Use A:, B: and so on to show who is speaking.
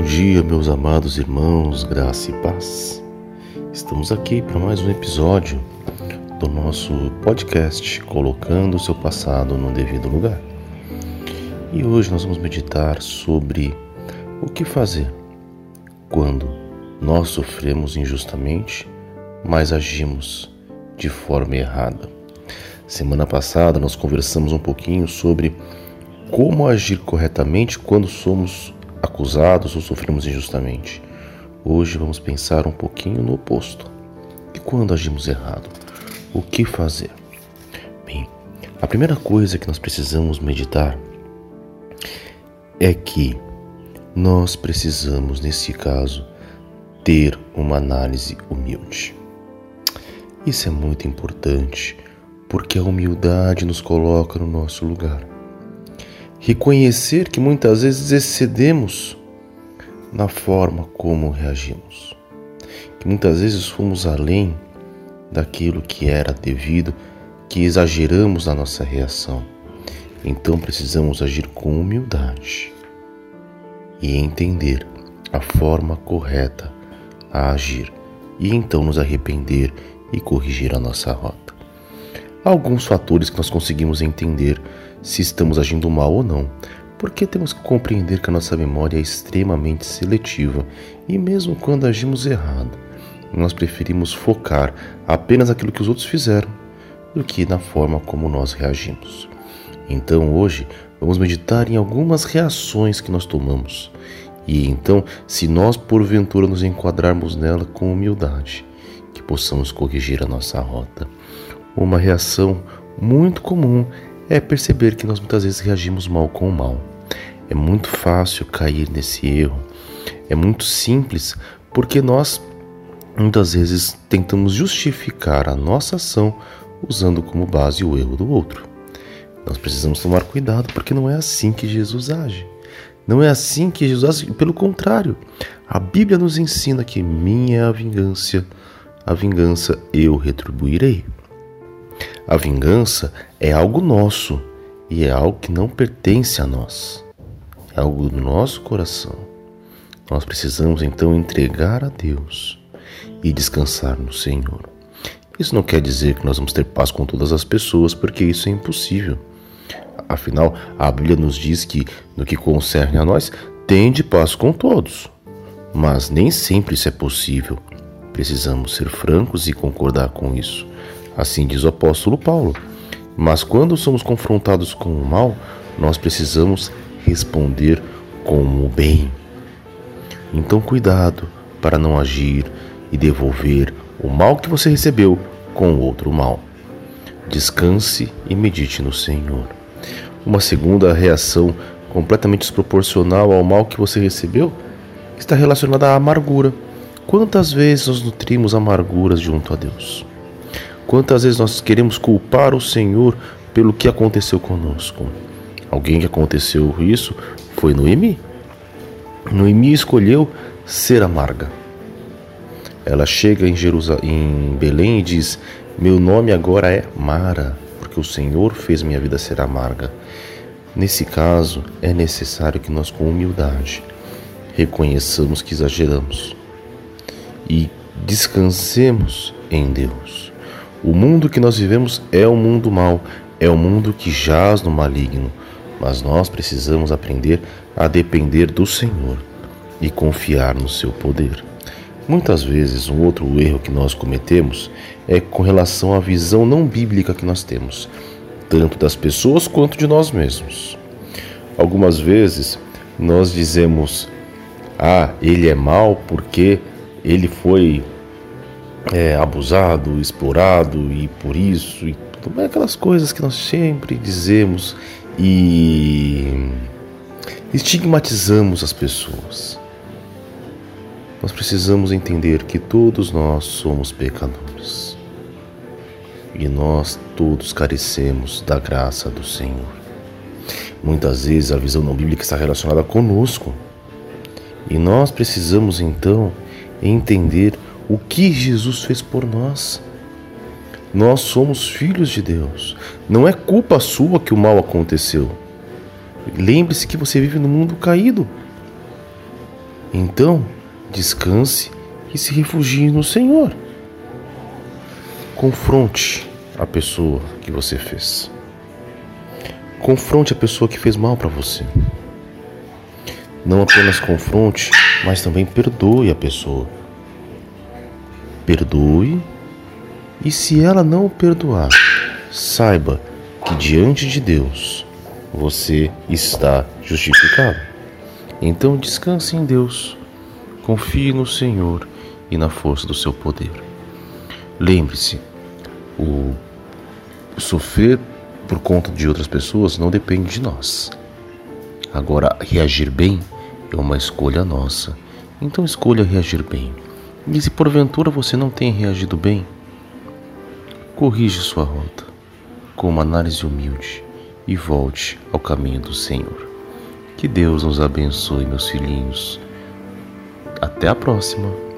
A: Bom dia, meus amados irmãos, graça e paz. Estamos aqui para mais um episódio do nosso podcast Colocando o seu passado no devido lugar. E hoje nós vamos meditar sobre o que fazer quando nós sofremos injustamente, mas agimos de forma errada. Semana passada nós conversamos um pouquinho sobre como agir corretamente quando somos acusados ou sofremos injustamente. Hoje vamos pensar um pouquinho no oposto. E quando agimos errado? O que fazer? Bem, a primeira coisa que nós precisamos meditar é que nós precisamos, nesse caso, ter uma análise humilde. Isso é muito importante porque a humildade nos coloca no nosso lugar reconhecer que muitas vezes excedemos na forma como reagimos, que muitas vezes fomos além daquilo que era devido, que exageramos na nossa reação. Então precisamos agir com humildade e entender a forma correta a agir e então nos arrepender e corrigir a nossa rota. Alguns fatores que nós conseguimos entender se estamos agindo mal ou não, porque temos que compreender que a nossa memória é extremamente seletiva e, mesmo quando agimos errado, nós preferimos focar apenas naquilo que os outros fizeram do que na forma como nós reagimos. Então, hoje, vamos meditar em algumas reações que nós tomamos e então, se nós porventura nos enquadrarmos nela com humildade, que possamos corrigir a nossa rota. Uma reação muito comum é perceber que nós muitas vezes reagimos mal com o mal. É muito fácil cair nesse erro. É muito simples porque nós muitas vezes tentamos justificar a nossa ação usando como base o erro do outro. Nós precisamos tomar cuidado porque não é assim que Jesus age. Não é assim que Jesus age, pelo contrário. A Bíblia nos ensina que minha é a vingança, a vingança eu retribuirei. A vingança é algo nosso e é algo que não pertence a nós. É algo do nosso coração. Nós precisamos então entregar a Deus e descansar no Senhor. Isso não quer dizer que nós vamos ter paz com todas as pessoas, porque isso é impossível. Afinal, a Bíblia nos diz que, no que concerne a nós, tem de paz com todos. Mas nem sempre isso é possível. Precisamos ser francos e concordar com isso. Assim diz o apóstolo Paulo. Mas quando somos confrontados com o mal, nós precisamos responder com o bem. Então, cuidado para não agir e devolver o mal que você recebeu com outro mal. Descanse e medite no Senhor. Uma segunda reação completamente desproporcional ao mal que você recebeu está relacionada à amargura. Quantas vezes nós nutrimos amarguras junto a Deus? Quantas vezes nós queremos culpar o Senhor pelo que aconteceu conosco? Alguém que aconteceu isso foi Noemi. Noemi escolheu ser amarga. Ela chega em, em Belém e diz: Meu nome agora é Mara, porque o Senhor fez minha vida ser amarga. Nesse caso, é necessário que nós, com humildade, reconheçamos que exageramos e descansemos em Deus. O mundo que nós vivemos é um mundo mau, é um mundo que jaz no maligno, mas nós precisamos aprender a depender do Senhor e confiar no seu poder. Muitas vezes, um outro erro que nós cometemos é com relação à visão não bíblica que nós temos, tanto das pessoas quanto de nós mesmos. Algumas vezes nós dizemos: "Ah, ele é mal porque ele foi é, abusado, explorado e por isso e tudo, aquelas coisas que nós sempre dizemos e estigmatizamos as pessoas. Nós precisamos entender que todos nós somos pecadores e nós todos carecemos da graça do Senhor. Muitas vezes a visão não bíblica está relacionada conosco e nós precisamos então entender o que Jesus fez por nós. Nós somos filhos de Deus. Não é culpa sua que o mal aconteceu. Lembre-se que você vive no mundo caído. Então, descanse e se refugie no Senhor. Confronte a pessoa que você fez. Confronte a pessoa que fez mal para você. Não apenas confronte, mas também perdoe a pessoa. Perdoe, e se ela não o perdoar, saiba que diante de Deus você está justificado. Então descanse em Deus, confie no Senhor e na força do seu poder. Lembre-se, o sofrer por conta de outras pessoas não depende de nós. Agora, reagir bem é uma escolha nossa. Então escolha reagir bem. E se porventura você não tem reagido bem, corrige sua rota com uma análise humilde e volte ao caminho do Senhor. Que Deus nos abençoe, meus filhinhos. Até a próxima!